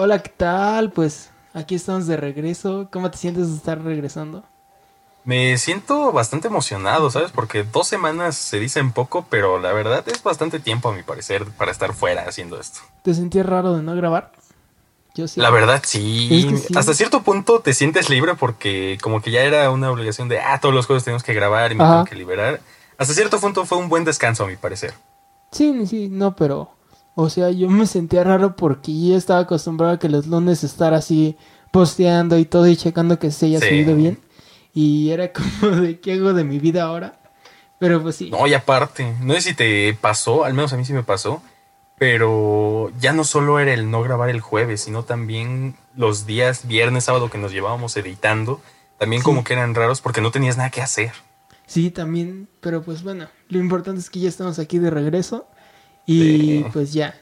Hola, ¿qué tal? Pues aquí estamos de regreso. ¿Cómo te sientes de estar regresando? Me siento bastante emocionado, ¿sabes? Porque dos semanas se dicen poco, pero la verdad es bastante tiempo a mi parecer para estar fuera haciendo esto. ¿Te sentías raro de no grabar? Yo sí. La verdad sí. Hasta cierto punto te sientes libre porque como que ya era una obligación de, ah, todos los juegos tenemos que grabar y me tengo que liberar. Hasta cierto punto fue un buen descanso a mi parecer. Sí, sí, no, pero... O sea, yo me sentía raro porque yo estaba acostumbrado a que los lunes estar así posteando y todo y checando que se haya subido bien. Y era como de qué hago de mi vida ahora. Pero pues sí. No, y aparte, no sé si te pasó, al menos a mí sí me pasó, pero ya no solo era el no grabar el jueves, sino también los días viernes, sábado que nos llevábamos editando, también como que eran raros porque no tenías nada que hacer. Sí, también, pero pues bueno, lo importante es que ya estamos aquí de regreso y pues ya,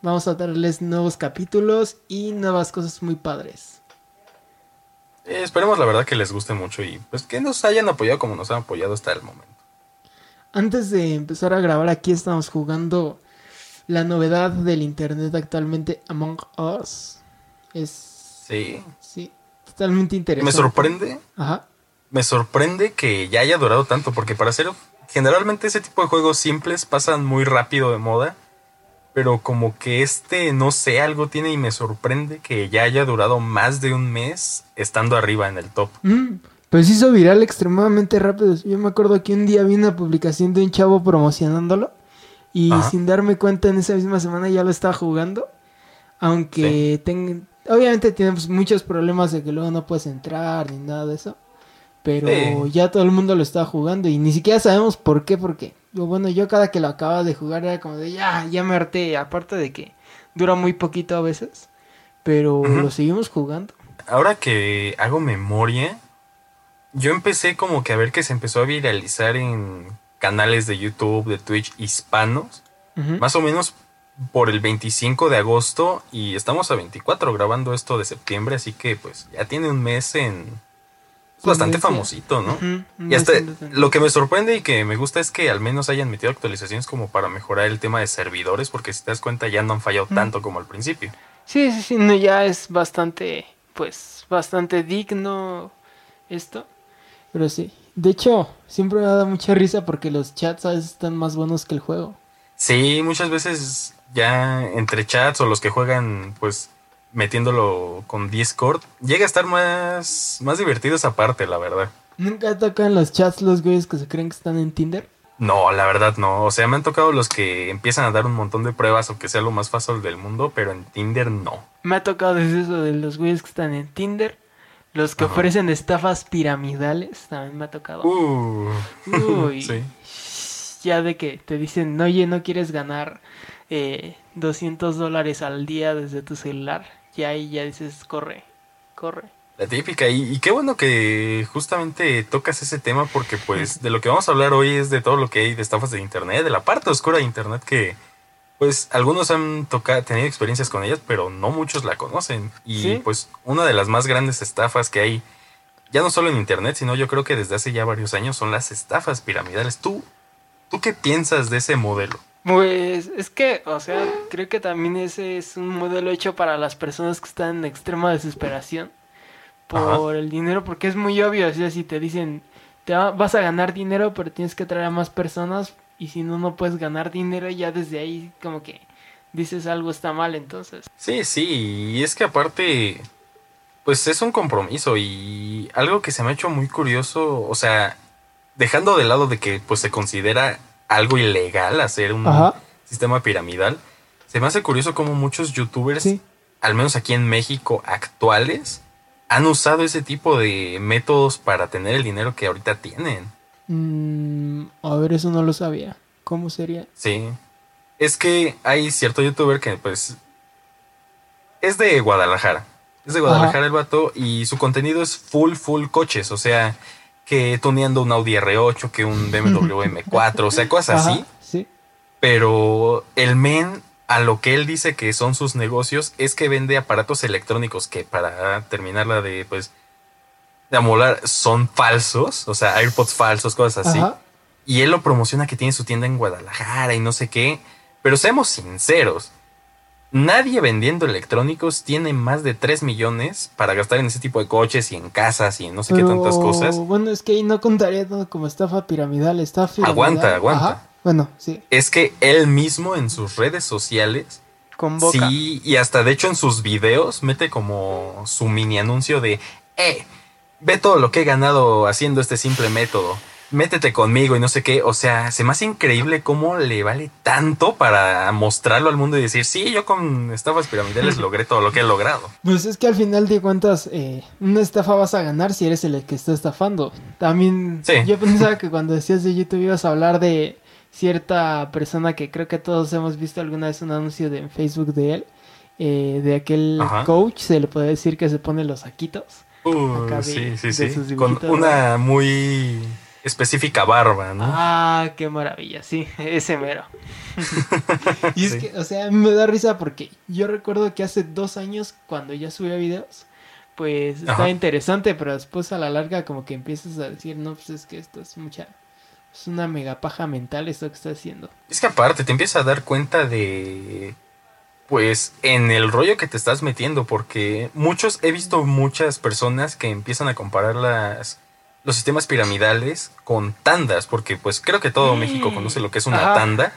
vamos a darles nuevos capítulos y nuevas cosas muy padres. Eh, esperemos la verdad que les guste mucho y pues que nos hayan apoyado como nos han apoyado hasta el momento. Antes de empezar a grabar aquí estamos jugando la novedad del internet actualmente Among Us. Es sí, sí, totalmente interesante. Me sorprende. Ajá. Me sorprende que ya haya durado tanto porque para ser generalmente ese tipo de juegos simples pasan muy rápido de moda pero como que este, no sé, algo tiene y me sorprende que ya haya durado más de un mes estando arriba en el top. Mm, pues hizo viral extremadamente rápido. Yo me acuerdo que un día vi una publicación de un chavo promocionándolo y sin darme cuenta en esa misma semana ya lo estaba jugando. Aunque obviamente tenemos muchos problemas de que luego no puedes entrar ni nada de eso. Pero ya todo el mundo lo está jugando y ni siquiera sabemos por qué, porque bueno, yo cada que lo acababa de jugar era como de ya, ya me harté, aparte de que dura muy poquito a veces, pero lo seguimos jugando. Ahora que hago memoria, yo empecé como que a ver que se empezó a viralizar en canales de YouTube, de Twitch hispanos, más o menos por el 25 de agosto y estamos a 24 grabando esto de septiembre, así que pues ya tiene un mes en bastante famosito, ¿no? Y hasta lo que me sorprende y que me gusta es que al menos hayan metido actualizaciones como para mejorar el tema de servidores, porque si te das cuenta ya no han fallado tanto como al principio. Sí, sí, sí, no, ya es bastante, pues, bastante digno esto. Pero sí, de hecho, siempre me ha dado mucha risa porque los chats a veces están más buenos que el juego. Sí, muchas veces ya entre chats o los que juegan, pues, metiéndolo con Discord, llega a estar más, más divertido esa parte, la verdad. ¿Nunca tocan los chats los güeyes que se creen que están en Tinder? No, la verdad no. O sea, me han tocado los que empiezan a dar un montón de pruebas o que sea lo más fácil del mundo, pero en Tinder no. Me ha tocado desde eso de los güeyes que están en Tinder. Los que ofrecen estafas piramidales, también me ha tocado. Uh. Uy. sí. Ya de que te dicen, oye, no quieres ganar eh, 200 dólares al día desde tu celular y ahí ya dices, corre, corre. La típica, y, qué bueno que justamente tocas ese tema porque pues de lo que vamos a hablar hoy es de todo lo que hay de estafas de Internet, de la parte oscura de Internet que pues algunos han tocado, tenido experiencias con ellas, pero no muchos la conocen. Y pues una de las más grandes estafas que hay, ya no solo en Internet, sino yo creo que desde hace ya varios años, son las estafas piramidales. ¿Tú, tú qué piensas de ese modelo? Pues es que, o sea, creo que también ese es un modelo hecho para las personas que están en extrema desesperación por el dinero, porque es muy obvio, o sea, si te dicen, te vas a ganar dinero, pero tienes que traer a más personas y si no, no puedes ganar dinero, ya desde ahí como que dices algo está mal entonces. Sí, sí, y es que aparte, pues es un compromiso y algo que se me ha hecho muy curioso, o sea, dejando de lado de que pues se considera algo ilegal hacer un sistema piramidal. Se me hace curioso cómo muchos youtubers, al menos aquí en México, actuales, han usado ese tipo de métodos para tener el dinero que ahorita tienen. Mm, a ver, eso no lo sabía. ¿Cómo sería? Sí. Es que hay cierto youtuber que pues es de Guadalajara. Es de Guadalajara el vato y su contenido es full, full coches. O sea, que tuneando un Audi R8, que un BMW M4, o sea, cosas así. Sí. Pero el men, a lo que él dice que son sus negocios, es que vende aparatos electrónicos que para terminarla de, pues, de amolar, son falsos, o sea, AirPods falsos, cosas así. Y él lo promociona que tiene su tienda en Guadalajara y no sé qué. Pero seamos sinceros, nadie vendiendo electrónicos tiene más de 3 millones para gastar en ese tipo de coches y en casas y en no sé qué tantas cosas. Bueno, es que ahí no contaría como estafa piramidal, estafa piramidal. Aguanta, aguanta. Bueno, sí. Es que él mismo en sus redes sociales Convoca. Sí, y hasta de hecho en sus videos mete como su mini anuncio de, eh, ve todo lo que he ganado haciendo este simple método métete conmigo y no sé qué. O sea, se me hace increíble cómo le vale tanto para mostrarlo al mundo y decir, sí, yo con estafas piramidales logré todo lo que he logrado. Pues es que al final de cuentas, eh, una estafa vas a ganar si eres el que está estafando. También yo pensaba que cuando decías de YouTube ibas a hablar de cierta persona que creo que todos hemos visto alguna vez un anuncio de, en Facebook de él. Eh, de aquel coach, se le puede decir que se pone los saquitos. Uh, sí, sí, sí. Con una muy específica barba, ¿no? Ah, qué maravilla, sí, ese mero. y es que, o sea, me da risa porque yo recuerdo que hace dos años, cuando ya subía videos, pues estaba interesante, pero después a la larga como que empiezas a decir, no, pues es que esto es mucha, es una mega paja mental esto que está haciendo. Es que aparte te empiezas a dar cuenta de, pues, en el rollo que te estás metiendo, porque muchos, he visto muchas personas que empiezan a comparar las los sistemas piramidales con tandas, porque pues creo que todo México mm. conoce lo que es una tanda,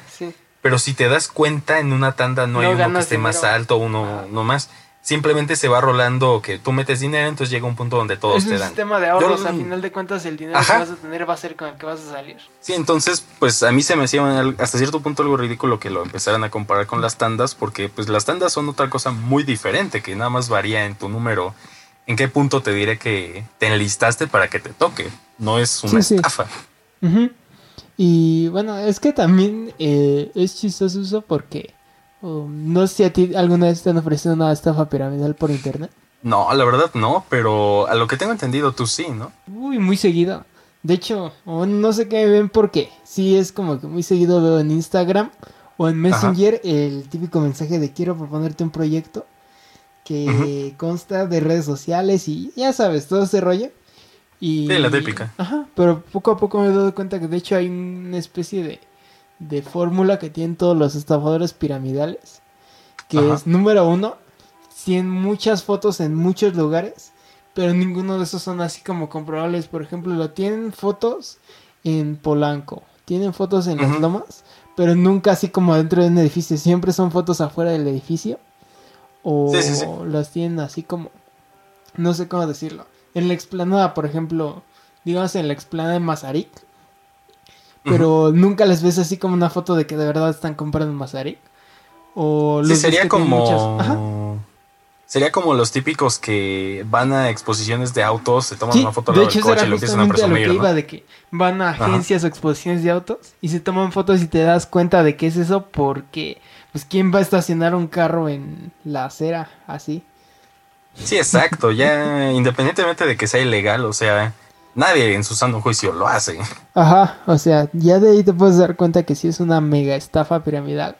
pero si te das cuenta en una tanda no, hay uno que esté más alto, uno no más. Simplemente se va rolando que tú metes dinero, entonces llega un punto donde todos te dan. Es un sistema de ahorros, a final de cuentas el dinero que vas a tener va a ser con el que vas a salir. Sí, entonces pues a mí se me hacía hasta cierto punto algo ridículo que lo empezaran a comparar con las tandas, porque pues las tandas son otra cosa muy diferente, que nada más varía en tu número en qué punto te diré que te enlistaste para que te toque. No es una estafa. Y bueno, es que también eh, es chistoso eso porque um, no sé si a ti alguna vez te han ofrecido una estafa piramidal por internet. No, la verdad no, pero a lo que tengo entendido tú sí, ¿no? Uy, muy seguido. De hecho, no sé qué ven porque sí es como que muy seguido veo en Instagram o en Messenger el típico mensaje de quiero proponerte un proyecto que consta de redes sociales y ya sabes, todo ese rollo. Y, sí, la típica. Ajá, pero poco a poco me he dado cuenta que de hecho hay una especie de, de fórmula que tienen todos los estafadores piramidales. Que es número uno, tienen muchas fotos en muchos lugares, pero ninguno de esos son así como comprobables. Por ejemplo, lo tienen fotos en Polanco, tienen fotos en las lomas, pero nunca así como dentro de un edificio. Siempre son fotos afuera del edificio o las tienen así como, no sé cómo decirlo. En la explanada, por ejemplo, digamos en la explanada de Mazarik, pero nunca les ves así como una foto de que de verdad están comprando Mazarik. O los sería como... Sería como los típicos que van a exposiciones de autos, se toman una foto de hecho, coche y lo empiezan a presumir. lo que iba de que van a agencias o exposiciones de autos y se toman fotos y te das cuenta de que es eso porque pues quién va a estacionar un carro en la acera así. Sí, exacto, ya independientemente de que sea ilegal, o sea, nadie en su sano juicio lo hace. Ajá, o sea, ya de ahí te puedes dar cuenta que sí es una mega estafa piramidal.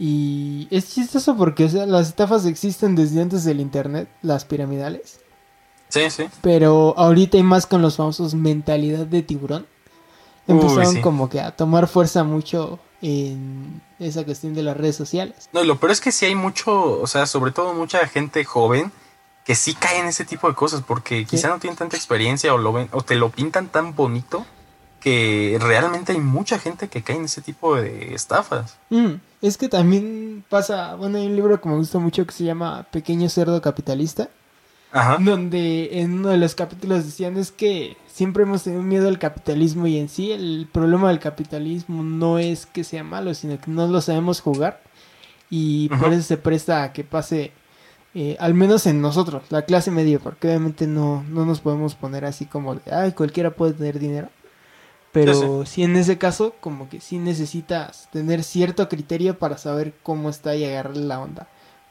Y es chistoso porque o sea, las estafas existen desde antes del internet, las piramidales. Sí, sí. Pero ahorita hay más con los famosos mentalidad de tiburón. Empezaron como que a tomar fuerza mucho en esa cuestión de las redes sociales. No, lo peor es que sí hay mucho, o sea, sobre todo mucha gente joven que sí cae en ese tipo de cosas porque quizá no tienen tanta experiencia o lo ven o te lo pintan tan bonito que realmente hay mucha gente que cae en ese tipo de estafas. Mm, es que también pasa, bueno, hay un libro que me gusta mucho que se llama Pequeño Cerdo Capitalista donde en uno de los capítulos decían es que siempre hemos tenido miedo al capitalismo y en sí el problema del capitalismo no es que sea malo, sino que no lo sabemos jugar y por eso se presta a que pase, eh, al menos en nosotros, la clase media, porque obviamente no, no nos podemos poner así como de, ay, cualquiera puede tener dinero. Pero sí, en ese caso, como que sí necesitas tener cierto criterio para saber cómo está y agarrar la onda.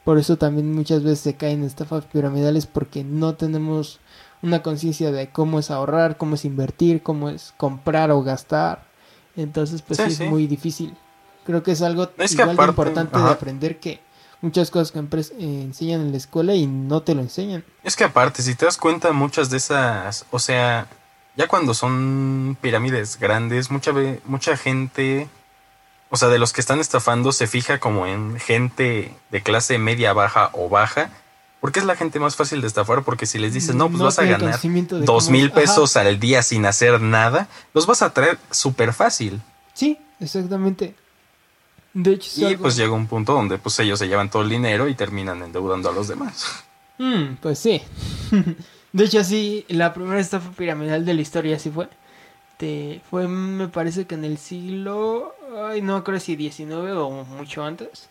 Por eso también muchas veces se caen estafas piramidales porque no tenemos una conciencia de cómo es ahorrar, cómo es invertir, cómo es comprar o gastar. Entonces, pues sí, es muy difícil. Creo que es algo igual de importante de aprender que muchas cosas que eh, enseñan en la escuela y no te lo enseñan. Es que aparte, si te das cuenta, muchas de esas, o sea, ya cuando son pirámides grandes, mucha, mucha gente o sea, de los que están estafando, se fija como en gente de clase media, baja o baja. Porque es la gente más fácil de estafar, porque si les dices, no, pues vas a ganar dos mil pesos al día sin hacer nada, los vas a traer súper fácil. Sí, exactamente. De hecho, y pues llega un punto donde pues ellos se llevan todo el dinero y terminan endeudando a los demás. Mm, pues sí. de hecho, sí, la primera estafa piramidal de la historia sí fue. fue, me parece que en el siglo, ay, no creo si 19 o mucho antes.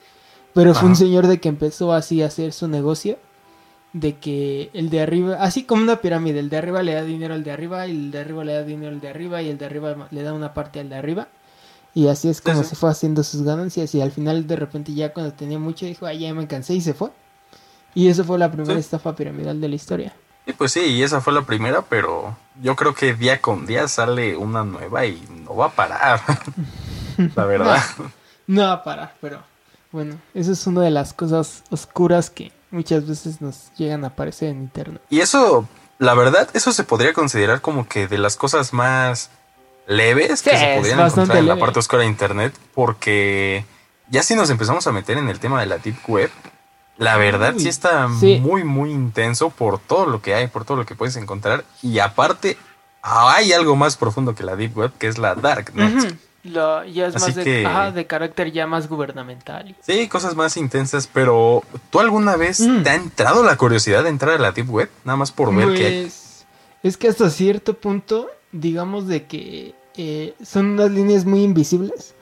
Pero fue un señor de que empezó así a hacer su negocio. De que el de arriba, así como una pirámide, el de arriba le da dinero al de arriba, y el de arriba le da dinero al de arriba, y el de arriba le da una parte al de arriba. Y así es como se fue haciendo sus ganancias. Y al final, de repente, ya cuando tenía mucho, dijo, ay, ya me cansé y se fue. Y eso fue la primera estafa piramidal de la historia. Y pues sí, y esa fue la primera, pero yo creo que día con día sale una nueva y no va a parar. la verdad. No, va a parar, pero bueno, eso es una de las cosas oscuras que muchas veces nos llegan a aparecer en internet. Y eso, la verdad, eso se podría considerar como que de las cosas más leves que se podrían encontrar en la parte oscura de internet, porque ya si nos empezamos a meter en el tema de la deep web, la verdad sí está muy, muy intenso por todo lo que hay, por todo lo que puedes encontrar. Y aparte, hay algo más profundo que la Deep Web, que es la Darknet. ya es más de, carácter ya más gubernamental. Sí, cosas más intensas, pero ¿tú alguna vez mm. te ha entrado la curiosidad de entrar a la Deep Web? Nada más por ver qué pues, Es que hasta cierto punto, digamos de que eh, son unas líneas muy invisibles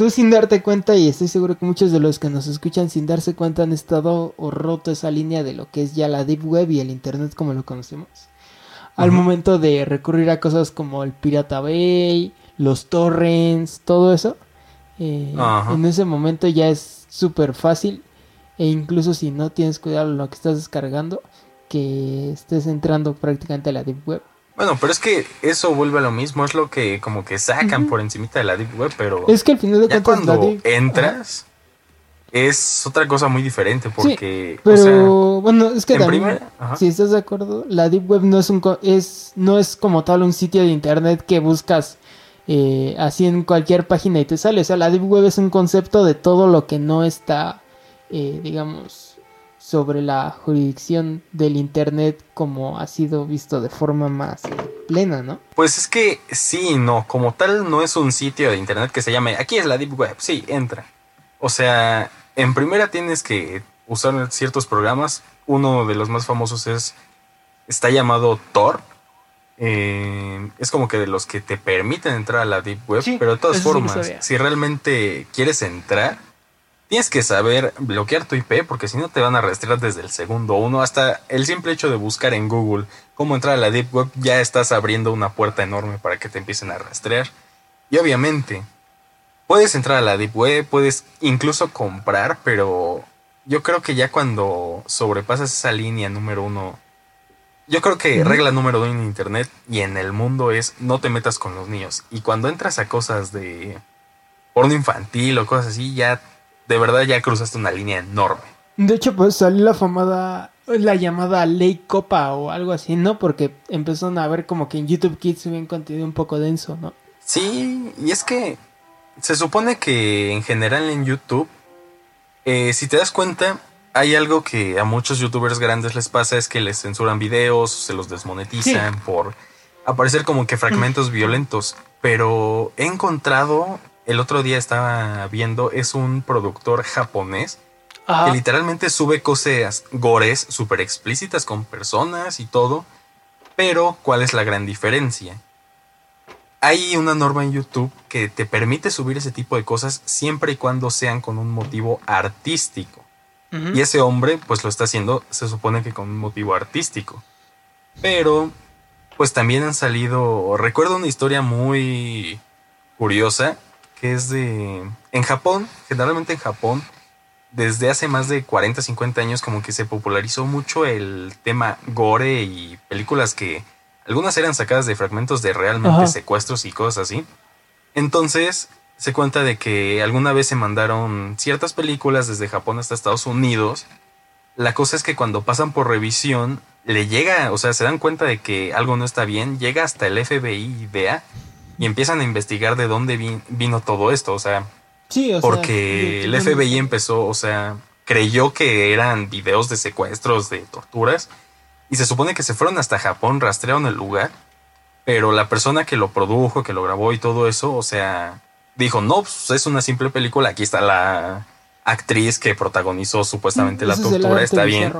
tú sin darte cuenta, y estoy seguro que muchos de los que nos escuchan sin darse cuenta han estado o roto esa línea de lo que es ya la Deep Web y el Internet como lo conocemos. Al momento de recurrir a cosas como el Pirata Bay, los torrents, todo eso, eh, en ese momento ya es súper fácil e incluso si no tienes cuidado lo que estás descargando, que estés entrando prácticamente a la Deep Web. Bueno, pero es que eso vuelve a lo mismo, es lo que como que sacan por encimita de la Deep Web, pero... Es que al final de cuentas cuando entras es otra cosa muy diferente porque... pero bueno, es que también, si estás de acuerdo, la Deep Web no es, un, es, no es como tal un sitio de internet que buscas eh, así en cualquier página y te sale. O sea, la Deep Web es un concepto de todo lo que no está, eh, digamos sobre la jurisdicción del Internet como ha sido visto de forma más plena, ¿no? Pues es que sí, no, como tal no es un sitio de Internet que se llame, aquí es la Deep Web, sí, entra. O sea, en primera tienes que usar ciertos programas, uno de los más famosos es, está llamado Tor, eh, es como que de los que te permiten entrar a la Deep Web, pero de todas formas, si realmente quieres entrar, Tienes que saber bloquear tu IP porque si no te van a rastrear desde el segundo uno. Hasta el simple hecho de buscar en Google cómo entrar a la Deep Web ya estás abriendo una puerta enorme para que te empiecen a rastrear. Y obviamente, puedes entrar a la Deep Web, puedes incluso comprar, pero yo creo que ya cuando sobrepasas esa línea número uno, yo creo que regla número uno en Internet y en el mundo es no te metas con los niños. Y cuando entras a cosas de porno infantil o cosas así, ya de verdad ya cruzaste una línea enorme. De hecho, pues salió la famada, la llamada ley copa o algo así, ¿no? Porque empezaron a ver como que en YouTube Kids un contenido un poco denso, ¿no? Sí, y es que se supone que en general en YouTube, eh, si te das cuenta, hay algo que a muchos youtubers grandes les pasa, es que les censuran videos, se los desmonetizan por aparecer como que fragmentos violentos. Pero he encontrado el otro día estaba viendo, es un productor japonés que literalmente sube cosas gores súper explícitas con personas y todo. Pero, ¿cuál es la gran diferencia? Hay una norma en YouTube que te permite subir ese tipo de cosas siempre y cuando sean con un motivo artístico. Y ese hombre, pues lo está haciendo, se supone que con un motivo artístico. Pero, pues también han salido. Recuerdo una historia muy curiosa que es de... En Japón, generalmente en Japón, desde hace más de 40, 50 años como que se popularizó mucho el tema gore y películas que algunas eran sacadas de fragmentos de realmente secuestros y cosas así. Entonces se cuenta de que alguna vez se mandaron ciertas películas desde Japón hasta Estados Unidos. La cosa es que cuando pasan por revisión le llega, o sea, se dan cuenta de que algo no está bien, llega hasta el FBI y DEA y empiezan a investigar de dónde vino todo esto, o sea, sí, porque el FBI empezó, o sea, creyó que eran videos de secuestros, de torturas, y se supone que se fueron hasta Japón, rastrearon el lugar, pero la persona que lo produjo, que lo grabó y todo eso, o sea, dijo, no, pues es una simple película, aquí está la actriz que protagonizó supuestamente la tortura, está bien.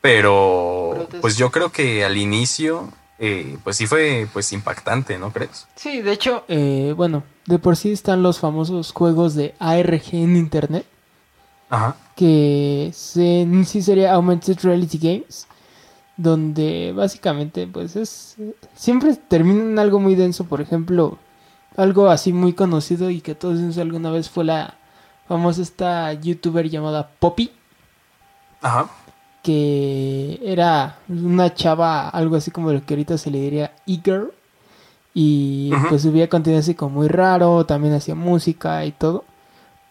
Pero, pues yo creo que al inicio, eh, pues sí fue pues impactante, ¿no crees? Sí, de hecho, eh, bueno, de por sí están los famosos juegos de ARG en internet. Ajá. Que se, sí sería Augmented Reality Games. Donde básicamente, pues es. Siempre terminan algo muy denso. Por ejemplo, algo así muy conocido y que todos alguna vez fue la famosa esta youtuber llamada Poppy. Ajá. Que era una chava, algo así como lo que ahorita se le diría e-girl. Y pues subía contenido así como muy raro, también hacía música y todo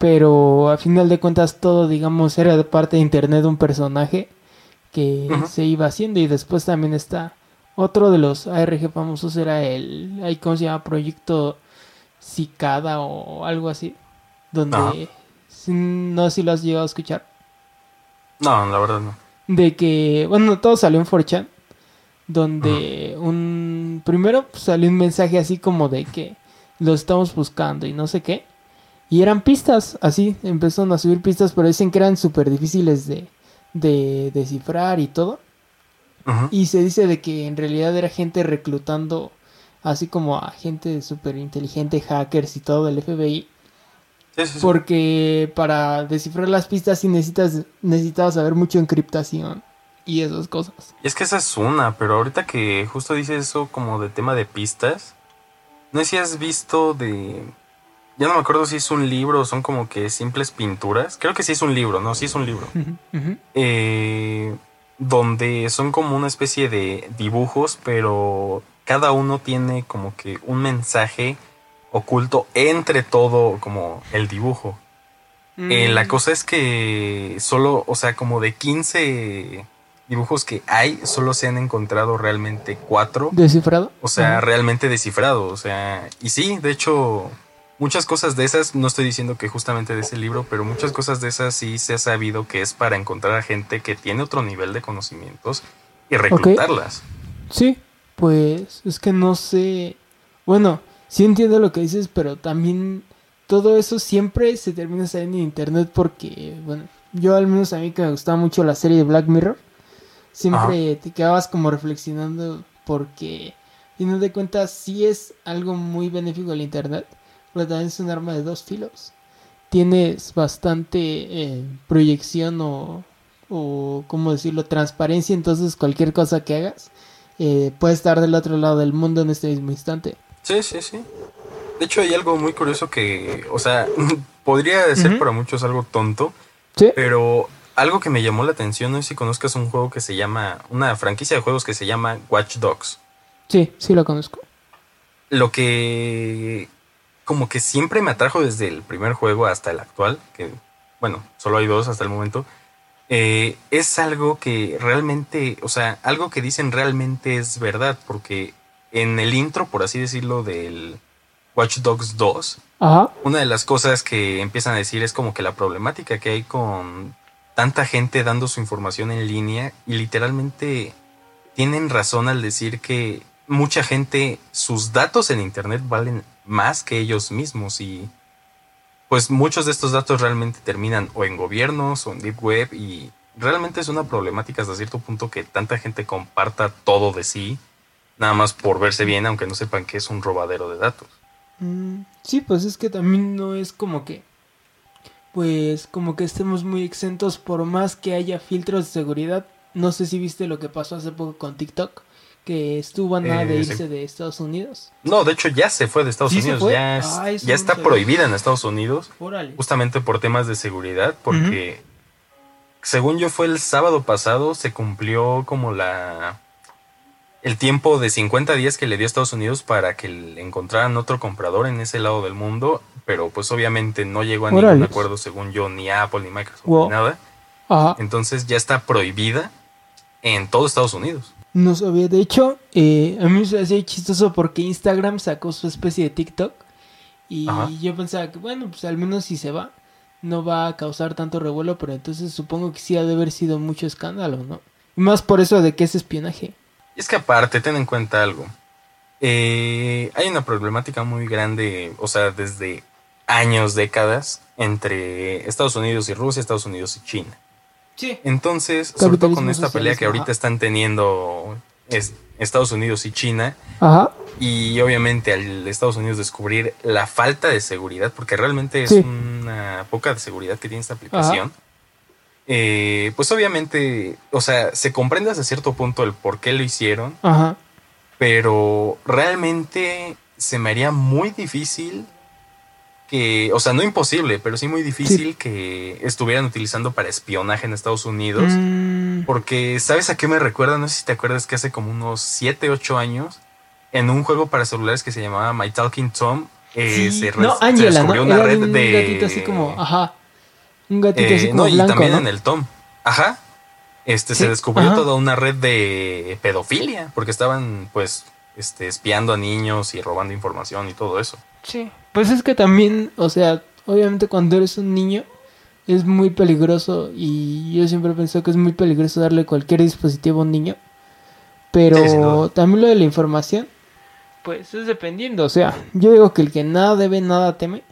pero a final de cuentas todo, digamos, era de parte de internet un personaje que se iba haciendo y después también está otro de los ARG famosos era el, ¿cómo se llama? Proyecto Cicada o algo así, donde no sé si lo has llegado a escuchar. No, la verdad no. De que, bueno, todo salió en 4chan, donde un, primero pues, salió un mensaje así como de que lo estamos buscando y no sé qué. Y eran pistas, así, empezaron a subir pistas, pero dicen que eran súper difíciles de, de descifrar y todo. Y se dice de que en realidad era gente reclutando, así como a gente súper inteligente, hackers y todo del FBI. Porque para descifrar las pistas sí necesitas, necesitabas saber mucho encriptación y esas cosas. Y es que esa es una, pero ahorita que justo dices eso como de tema de pistas, no sé si has visto de ya no me acuerdo si es un libro o son como que simples pinturas. Creo que sí es un libro, ¿no? Sí es un libro. Eh, donde son como una especie de dibujos, pero cada uno tiene como que un mensaje oculto entre todo como el dibujo. Eh, la mm. cosa es que solo, o sea, como de 15 dibujos que hay, solo se han encontrado realmente cuatro. ¿Descifrado? O sea, realmente descifrado. O sea, y sí, de hecho, muchas cosas de esas, no estoy diciendo que justamente de ese libro, pero muchas cosas de esas sí se ha sabido que es para encontrar a gente que tiene otro nivel de conocimientos y reclutarlas. Sí, pues es que no sé. Bueno, sí entiendo lo que dices, pero también todo eso siempre se termina saliendo en internet porque, bueno, yo al menos a mí que me gustaba mucho la serie de Black Mirror, siempre te quedabas como reflexionando porque, y no te cuentas, sí es algo muy benéfico el internet pero también es un arma de dos filos. Tienes bastante eh, proyección o, o, ¿cómo decirlo?, transparencia, entonces cualquier cosa que hagas eh, puede estar del otro lado del mundo en este mismo instante. Sí, sí, sí. De hecho, hay algo muy curioso que, o sea, podría ser para muchos algo tonto, ¿Sí? pero algo que me llamó la atención, no sé si conozcas un juego que se llama, una franquicia de juegos que se llama Watch Dogs. Sí, sí lo conozco. Lo que como que siempre me atrajo desde el primer juego hasta el actual, que bueno, solo hay dos hasta el momento, eh, es algo que realmente, o sea, algo que dicen realmente es verdad, porque en el intro, por así decirlo, del Watch Dogs 2, una de las cosas que empiezan a decir es como que la problemática que hay con tanta gente dando su información en línea y literalmente tienen razón al decir que mucha gente, sus datos en Internet valen más que ellos mismos y pues muchos de estos datos realmente terminan o en gobiernos o en deep web y realmente es una problemática hasta cierto punto que tanta gente comparta todo de sí nada más por verse bien aunque no sepan que es un robadero de datos. Mm, sí, pues es que también no es como que pues como que estemos muy exentos por más que haya filtros de seguridad. No sé si viste lo que pasó hace poco con TikTok que estuvo a nada de eh, irse de Estados Unidos. No, de hecho ya se fue de Estados Unidos, ya, ya está prohibida en Estados Unidos, justamente por temas de seguridad, porque según yo fue el sábado pasado, se cumplió como la el tiempo de 50 días que le dio Estados Unidos para que encontraran otro comprador en ese lado del mundo, pero pues obviamente no llegó a ningún acuerdo según yo, ni Apple, ni Microsoft, ni nada. Entonces ya está prohibida en todo Estados Unidos. No sabía. De hecho, eh, a mí me hacía chistoso porque Instagram sacó su especie de TikTok. Y yo pensaba que, bueno, pues al menos si se va, no va a causar tanto revuelo. Pero entonces supongo que sí ha de haber sido mucho escándalo, ¿no? Y más por eso de que es espionaje. Es que aparte, ten en cuenta algo. Eh, hay una problemática muy grande, o sea, desde años, décadas, entre Estados Unidos y Rusia, Estados Unidos y China. Sí. Entonces, sobre todo con esta pelea que ahorita están teniendo Estados Unidos y China, Ajá. y obviamente al Estados Unidos descubrir la falta de seguridad, porque realmente es una poca de seguridad que tiene esta aplicación. Eh, pues obviamente, o sea, se comprende hasta cierto punto el por qué lo hicieron, Ajá. pero realmente se me haría muy difícil que, o sea, no imposible, pero sí muy difícil que estuvieran utilizando para espionaje en Estados Unidos. Mm. Porque, ¿sabes a qué me recuerda? No sé si te acuerdas que hace como unos 7, 8 años, en un juego para celulares que se llamaba My Talking Tom, eh, se, no, descubrió una red un de. gatito así como, ajá. Un gatito así eh, como. No, y también en el Tom. Ajá. Este, se descubrió toda una red de pedofilia, porque estaban, pues, este, espiando a niños y robando información y todo eso. Sí. Pues es que también, o sea, obviamente cuando eres un niño es muy peligroso y yo siempre pensé que es muy peligroso darle cualquier dispositivo a un niño. Pero también lo de la información, pues es dependiendo. O sea, yo digo que el que nada debe, nada teme.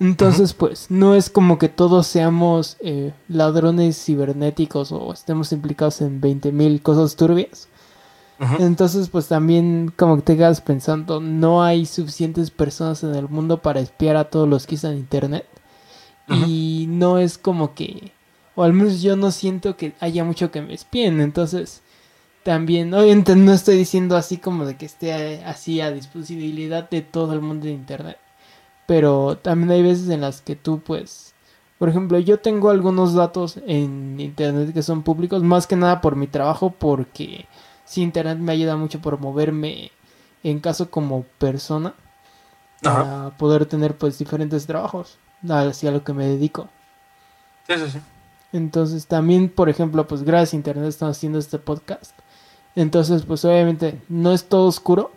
Entonces, pues, no es como que todos seamos eh, ladrones cibernéticos o estemos implicados en 20.000 cosas turbias. Entonces, pues también como que te quedas pensando, no hay suficientes personas en el mundo para espiar a todos los que usan internet. Y no es como que, o al menos yo no siento que haya mucho que me espien. Entonces, también, obviamente no estoy diciendo así como de que esté así a disponibilidad de todo el mundo de internet. Pero también hay veces en las que tú, pues, por ejemplo, yo tengo algunos datos en internet que son públicos, más que nada por mi trabajo, porque sí, Internet me ayuda mucho por moverme en caso como persona para poder tener pues diferentes trabajos hacia lo que me dedico. Sí, sí, sí. Entonces también, por ejemplo, pues gracias a Internet estamos haciendo este podcast. Entonces, pues obviamente no es todo oscuro,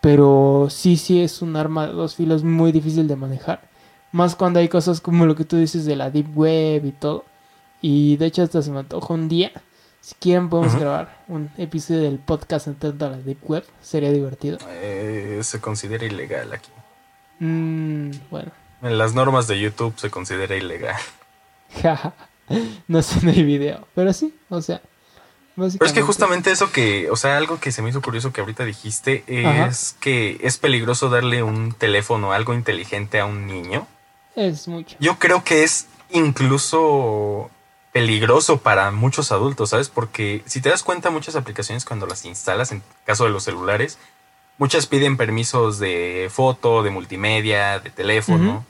pero sí, sí es un arma de dos filos muy difícil de manejar. Más cuando hay cosas como lo que tú dices de la Deep Web y todo. Y de hecho hasta se me antojó un día si quieren podemos grabar un episodio del podcast entrando a la Deep Web. Sería divertido. Eh, se considera ilegal aquí. Mm, bueno. En las normas de YouTube se considera ilegal. no sé en el video. Pero sí, o sea. Pero es que justamente eso que, o sea, algo que se me hizo curioso que ahorita dijiste es que es peligroso darle un teléfono, algo inteligente a un niño. Es mucho. Yo creo que es incluso peligroso para muchos adultos, ¿sabes? Porque si te das cuenta, muchas aplicaciones cuando las instalas, en caso de los celulares, muchas piden permisos de foto, de multimedia, de teléfono.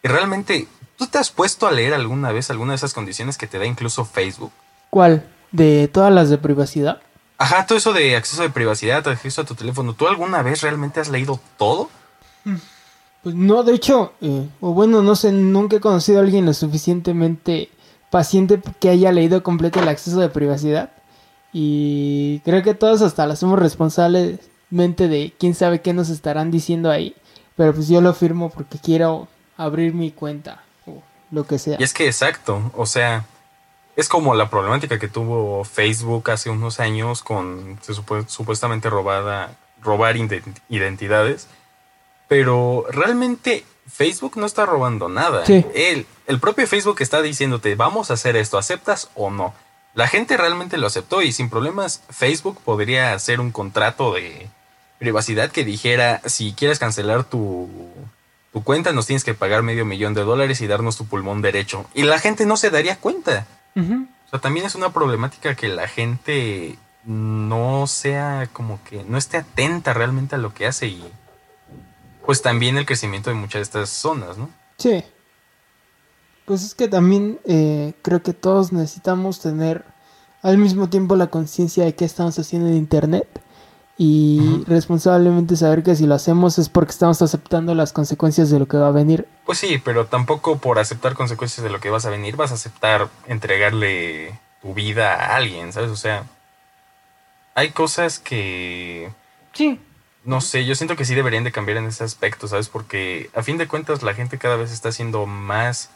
Y realmente, ¿tú te has puesto a leer alguna vez alguna de esas condiciones que te da incluso Facebook? ¿Cuál? ¿De todas las de privacidad? Ajá, todo eso de acceso de privacidad, acceso a tu teléfono. ¿Tú alguna vez realmente has leído todo? Mm, pues no, de hecho, eh, o bueno, no sé, nunca he conocido a alguien lo suficientemente paciente que haya leído completo el acceso de privacidad. Y creo que todos hasta lo somos responsablemente de quién sabe qué nos estarán diciendo ahí. Pero pues yo lo firmo porque quiero abrir mi cuenta o lo que sea. Y es que exacto, o sea, es como la problemática que tuvo Facebook hace unos años con supuestamente robada, robar identidades. Pero realmente Facebook no está robando nada. El, el propio Facebook está diciéndote, vamos a hacer esto, ¿aceptas o no? La gente realmente lo aceptó y sin problemas Facebook podría hacer un contrato de privacidad que dijera, si quieres cancelar tu, tu cuenta, nos tienes que pagar medio millón de dólares y darnos tu pulmón derecho. Y la gente no se daría cuenta. O sea, también es una problemática que la gente no sea como que no esté atenta realmente a lo que hace y pues también el crecimiento de muchas de estas zonas, ¿no? Sí. Pues es que también eh, creo que todos necesitamos tener al mismo tiempo la conciencia de qué estamos haciendo en Internet y responsablemente saber que si lo hacemos es porque estamos aceptando las consecuencias de lo que va a venir. Pues sí, pero tampoco por aceptar consecuencias de lo que vas a venir vas a aceptar entregarle tu vida a alguien, ¿sabes? O sea, hay cosas que... Sí. No sé, yo siento que sí deberían de cambiar en ese aspecto, ¿sabes? Porque a fin de cuentas la gente cada vez está siendo más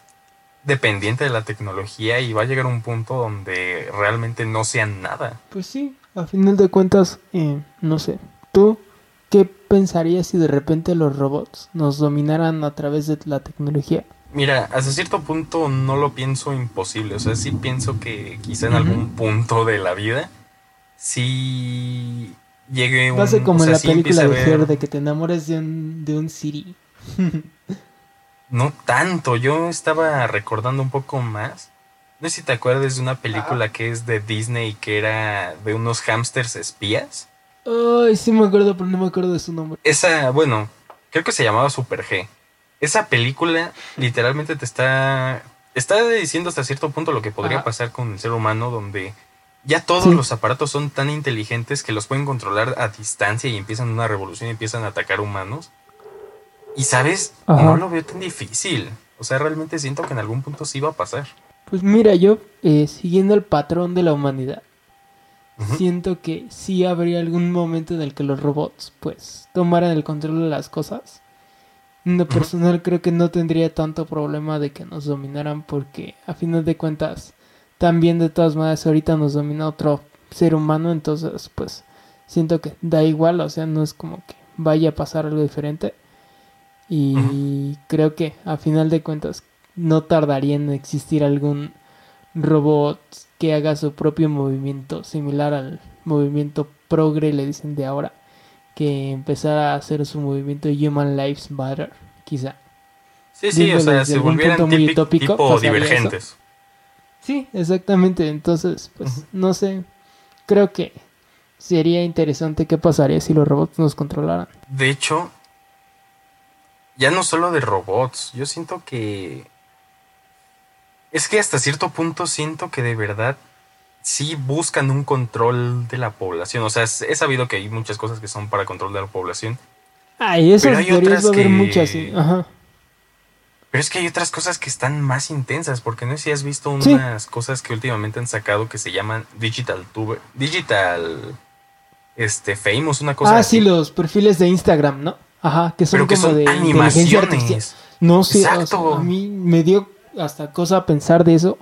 dependiente de la tecnología y va a llegar un punto donde realmente no sean nada. Pues sí, a final de cuentas, eh, no sé, ¿tú qué pensarías si de repente los robots nos dominaran a través de la tecnología? Mira, hasta cierto punto no lo pienso imposible, o sea, sí pienso que quizá en algún punto de la vida sí llegue un... Va a ser como en la película de Her, de que te enamores de un, de un Siri. no tanto, yo estaba recordando un poco más. No sé si te acuerdas de una película que es de Disney que era de unos hamsters espías. Ay, sí me acuerdo, pero no me acuerdo de su nombre. Esa, bueno, creo que se llamaba Super G. Esa película literalmente te está está diciendo hasta cierto punto lo que podría pasar con el ser humano donde ya todos los aparatos son tan inteligentes que los pueden controlar a distancia y empiezan una revolución y empiezan a atacar humanos. Y sabes, no lo veo tan difícil. O sea, realmente siento que en algún punto sí va a pasar. Pues mira, yo, eh, siguiendo el patrón de la humanidad, siento que sí habría algún momento en el que los robots, pues, tomaran el control de las cosas. En lo personal creo que no tendría tanto problema de que nos dominaran porque a final de cuentas también de todas maneras ahorita nos domina otro ser humano, entonces pues siento que da igual, o sea, no es como que vaya a pasar algo diferente. Y creo que a final de cuentas no tardaría en existir algún robot que haga su propio movimiento similar al movimiento progre, le dicen de ahora, que empezara a hacer su movimiento Human Lives Matter, quizá. Sí, sí, o sea, se volvieran tipo divergentes. Sí, exactamente. Entonces, pues, no sé. Creo que sería interesante qué pasaría si los robots nos controlaran. De hecho, ya no solo de robots, yo siento que... Es que hasta cierto punto siento que de verdad sí buscan un control de la población. O sea, he sabido que hay muchas cosas que son para control de la población. Ay, eso hay otras que... muchas, Ajá. Pero es que hay otras cosas que están más intensas, porque no sé si has visto unas cosas que últimamente han sacado que se llaman Digital Tuber, Digital este Famous, una cosa Ah, sí, los perfiles de Instagram, ¿no? Ajá, que son como de animaciones. No sé, Exacto. a mí me dio hasta cosa pensar de eso,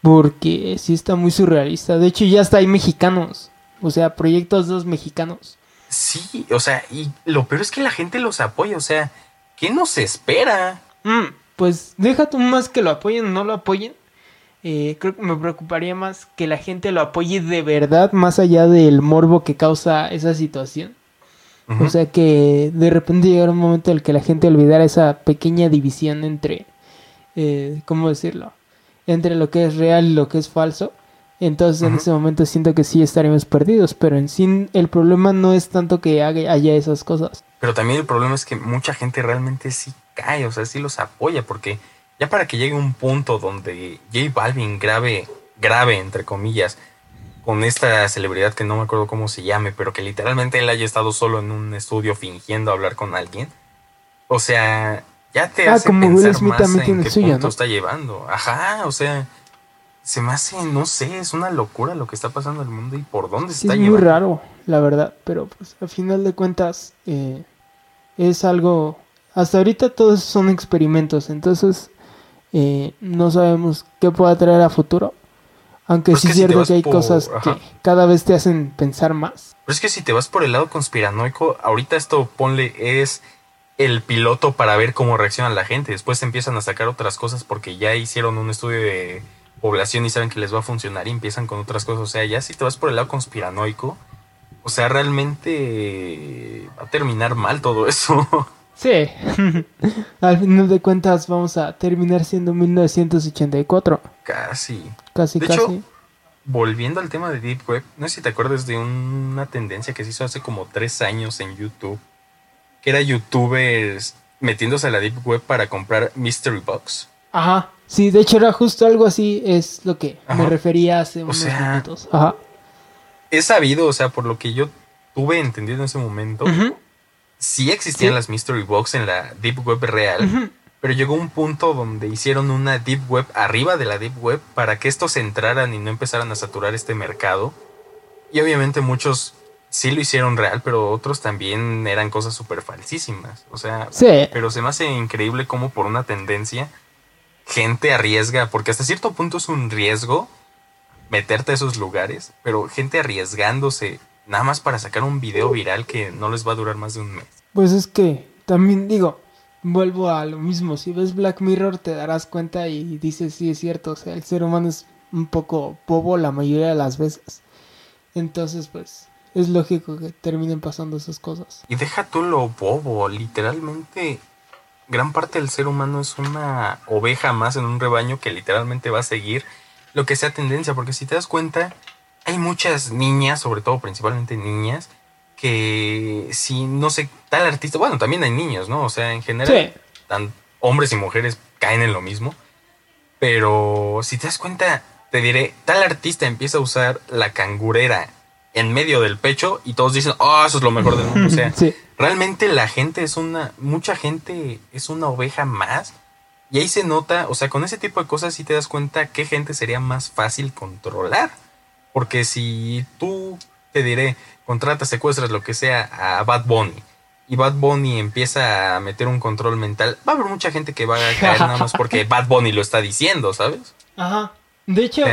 porque sí está muy surrealista. De hecho, ya está hay mexicanos, o sea, proyectos dos mexicanos. Sí, o sea, y lo peor es que la gente los apoya, o sea, ¿qué nos espera? Mm, pues deja tú más que lo apoyen o no lo apoyen. Eh, creo que me preocuparía más que la gente lo apoye de verdad, más allá del morbo que causa esa situación. O sea que de repente llegara un momento en el que la gente olvidara esa pequeña división entre, eh, ¿cómo decirlo? Entre lo que es real y lo que es falso. Entonces en ese momento siento que sí estaremos perdidos, pero en sí el problema no es tanto que haya esas cosas. Pero también el problema es que mucha gente realmente sí cae, o sea, sí los apoya, porque ya para que llegue un punto donde J Balvin grave, grave, entre comillas, con esta celebridad que no me acuerdo cómo se llame, pero que literalmente él haya estado solo en un estudio fingiendo hablar con alguien. O sea, ya te ah, hace como pensar más en qué punto está llevando. Ajá, o sea, se me hace, no sé, es una locura lo que está pasando en el mundo y por dónde está llevando. Es muy raro, la verdad, pero pues al final de cuentas eh, es algo hasta ahorita todos son experimentos, entonces eh, no sabemos qué pueda traer a futuro. Aunque sí es cierto que hay cosas que cada vez te hacen pensar más. Pero es que si te vas por el lado conspiranoico, ahorita esto ponle es el piloto para ver cómo reacciona la gente. Después empiezan a sacar otras cosas porque ya hicieron un estudio de población y saben que les va a funcionar y empiezan con otras cosas. O sea, ya si te vas por el lado conspiranoico, o sea, realmente va a terminar mal todo eso. Sí. Al final de cuentas vamos a terminar siendo 1984. Casi. Casi, de casi. Hecho, volviendo al tema de Deep Web, no sé si te acuerdas de una tendencia que se hizo hace como tres años en YouTube, que era youtubers metiéndose a la Deep Web para comprar Mystery Box. Ajá. Sí, de hecho era justo algo así, es lo que me refería hace unos minutos. Ajá. He sabido, o sea, por lo que yo tuve entendido en ese momento, sí existían las Mystery Box en la Deep Web real, pero llegó un punto donde hicieron una Deep Web arriba de la Deep Web para que estos entraran y no empezaran a saturar este mercado. Y obviamente muchos sí lo hicieron real, pero otros también eran cosas súper falsísimas. O sea, pero se me hace increíble cómo por una tendencia gente arriesga, porque hasta cierto punto es un riesgo meterte a esos lugares, pero gente arriesgándose nada más para sacar un video viral que no les va a durar más de un mes. Pues es que también digo, vuelvo a lo mismo, si ves Black Mirror te darás cuenta y dices, sí es cierto, o sea, el ser humano es un poco bobo la mayoría de las veces. Entonces, pues, es lógico que terminen pasando esas cosas. Y deja tú lo bobo, literalmente gran parte del ser humano es una oveja más en un rebaño que literalmente va a seguir lo que sea tendencia, porque si te das cuenta, hay muchas niñas, sobre todo principalmente niñas, que si no sé, tal artista, bueno, también hay niños, ¿no? O sea, en general, tan, hombres y mujeres caen en lo mismo, pero si te das cuenta, te diré, tal artista empieza a usar la cangurera en medio del pecho y todos dicen, oh, eso es lo mejor del mundo. O sea, realmente la gente es una, mucha gente es una oveja más. Y ahí se nota, o sea, con ese tipo de cosas sí te das cuenta qué gente sería más fácil controlar. Porque si tú, te diré, contratas, secuestras, lo que sea, a Bad Bunny, y Bad Bunny empieza a meter un control mental, va a haber mucha gente que va a caer nada más porque Bad Bunny lo está diciendo, ¿sabes? Ajá. De hecho,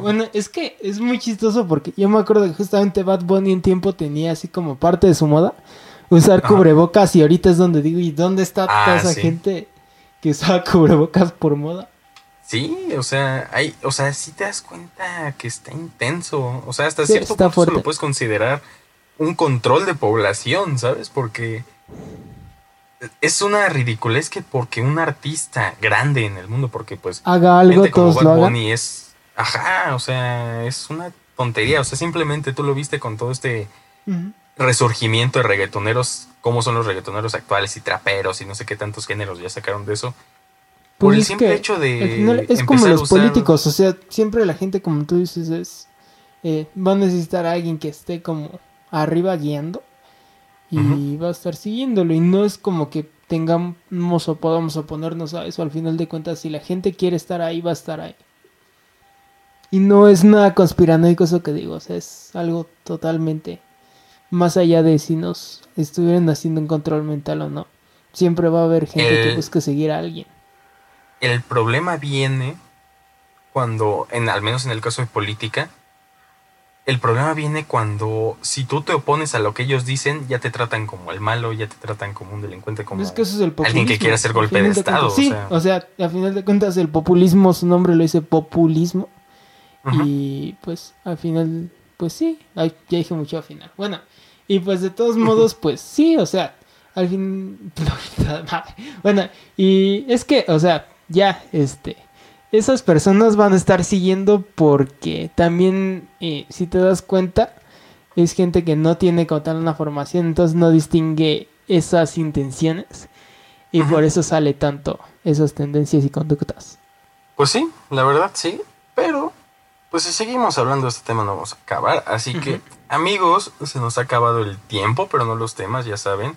bueno, es que es muy chistoso porque yo me acuerdo que justamente Bad Bunny en tiempo tenía así como parte de su moda usar cubrebocas y ahorita es donde digo, ¿y dónde está ah, toda esa gente que usaba cubrebocas por moda? Sí, o sea, hay, o sea, si te das cuenta que está intenso, o sea, hasta cierto punto lo puedes considerar un control de población, ¿sabes? Porque es una ridiculez que porque un artista grande en el mundo, porque pues haga algo, todos como Bad Bunny es, ajá, o sea, es una tontería, o sea, simplemente tú lo viste con todo este resurgimiento de reggaetoneros, cómo son los reggaetoneros actuales y traperos y no sé qué tantos géneros ya sacaron de eso. Por pues el simple hecho de es como los políticos, o sea, siempre la gente como tú dices es eh, va a necesitar a alguien que esté como arriba guiando y va a estar siguiéndolo. Y no es como que tengamos o podamos oponernos a eso. Al final de cuentas, si la gente quiere estar ahí, va a estar ahí. Y no es nada conspiranoico eso que digo. O sea, es algo totalmente más allá de si nos estuvieran haciendo un control mental o no. Siempre va a haber gente que busque seguir a alguien. El problema viene cuando, en, al menos en el caso de política, el problema viene cuando si tú te opones a lo que ellos dicen, ya te tratan como el malo, ya te tratan como un delincuente, como alguien que quiere hacer golpe de, Estado. sí, o sea, a final de cuentas el populismo, su nombre lo dice populismo. Y pues al final, pues sí, ya dije mucho al final. Bueno, y pues de todos modos, pues sí, o sea, al fin... bueno, y es que, o sea, ya, este esas personas van a estar siguiendo porque también, eh, si te das cuenta, es gente que no tiene como tal una formación, entonces no distingue esas intenciones y por eso sale tanto esas tendencias y conductas. Pues sí, la verdad sí, pero pues si seguimos hablando de este tema no vamos a acabar, así que amigos, se nos ha acabado el tiempo, pero no los temas, ya saben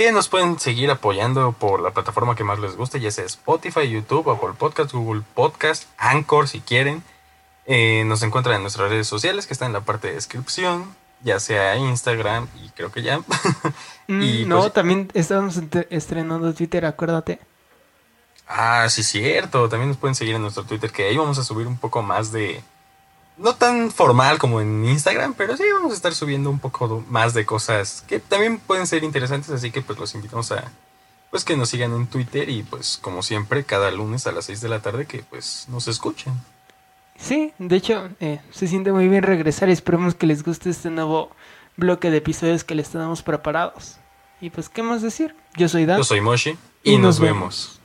que nos pueden seguir apoyando por la plataforma que más les guste, ya sea Spotify, YouTube, Apple Podcast, Google Podcast, Anchor si quieren. Eh, nos encuentran en nuestras redes sociales que están en la parte de descripción, ya sea Instagram y creo que ya. Mm, y no, pues, también estamos estrenando Twitter, acuérdate. Ah, sí, cierto. También nos pueden seguir en nuestro Twitter, que ahí vamos a subir un poco más de, no tan formal como en Instagram, pero sí vamos a estar subiendo un poco más de cosas que también pueden ser interesantes, así que pues los invitamos a pues que nos sigan en Twitter y pues como siempre cada lunes a las 6 de la tarde que pues nos escuchen. Sí, de hecho eh, se siente muy bien regresar y esperemos que les guste este nuevo bloque de episodios que les tenemos preparados. Y pues, ¿qué más decir? Yo soy Dan. Yo soy Moshi y, nos, vemos.